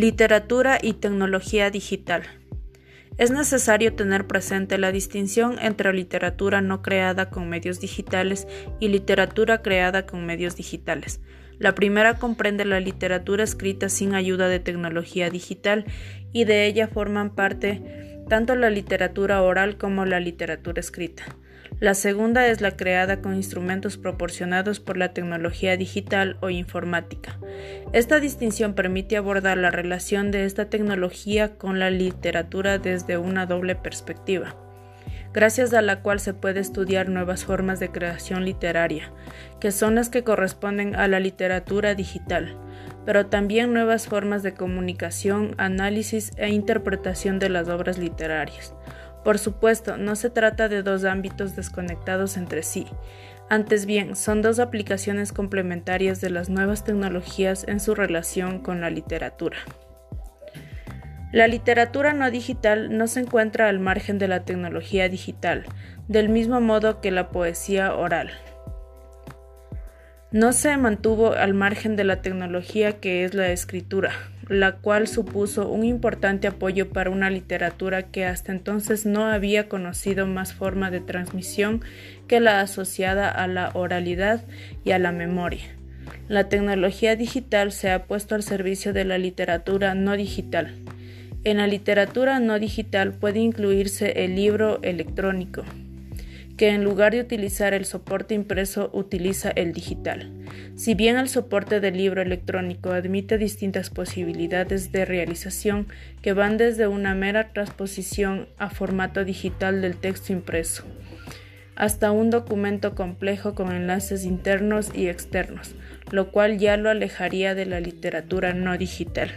Literatura y tecnología digital. Es necesario tener presente la distinción entre literatura no creada con medios digitales y literatura creada con medios digitales. La primera comprende la literatura escrita sin ayuda de tecnología digital y de ella forman parte tanto la literatura oral como la literatura escrita. La segunda es la creada con instrumentos proporcionados por la tecnología digital o informática. Esta distinción permite abordar la relación de esta tecnología con la literatura desde una doble perspectiva, gracias a la cual se puede estudiar nuevas formas de creación literaria, que son las que corresponden a la literatura digital, pero también nuevas formas de comunicación, análisis e interpretación de las obras literarias. Por supuesto, no se trata de dos ámbitos desconectados entre sí. Antes bien, son dos aplicaciones complementarias de las nuevas tecnologías en su relación con la literatura. La literatura no digital no se encuentra al margen de la tecnología digital, del mismo modo que la poesía oral. No se mantuvo al margen de la tecnología que es la escritura, la cual supuso un importante apoyo para una literatura que hasta entonces no había conocido más forma de transmisión que la asociada a la oralidad y a la memoria. La tecnología digital se ha puesto al servicio de la literatura no digital. En la literatura no digital puede incluirse el libro electrónico, que en lugar de utilizar el soporte impreso utiliza el digital. Si bien el soporte del libro electrónico admite distintas posibilidades de realización que van desde una mera transposición a formato digital del texto impreso, hasta un documento complejo con enlaces internos y externos, lo cual ya lo alejaría de la literatura no digital.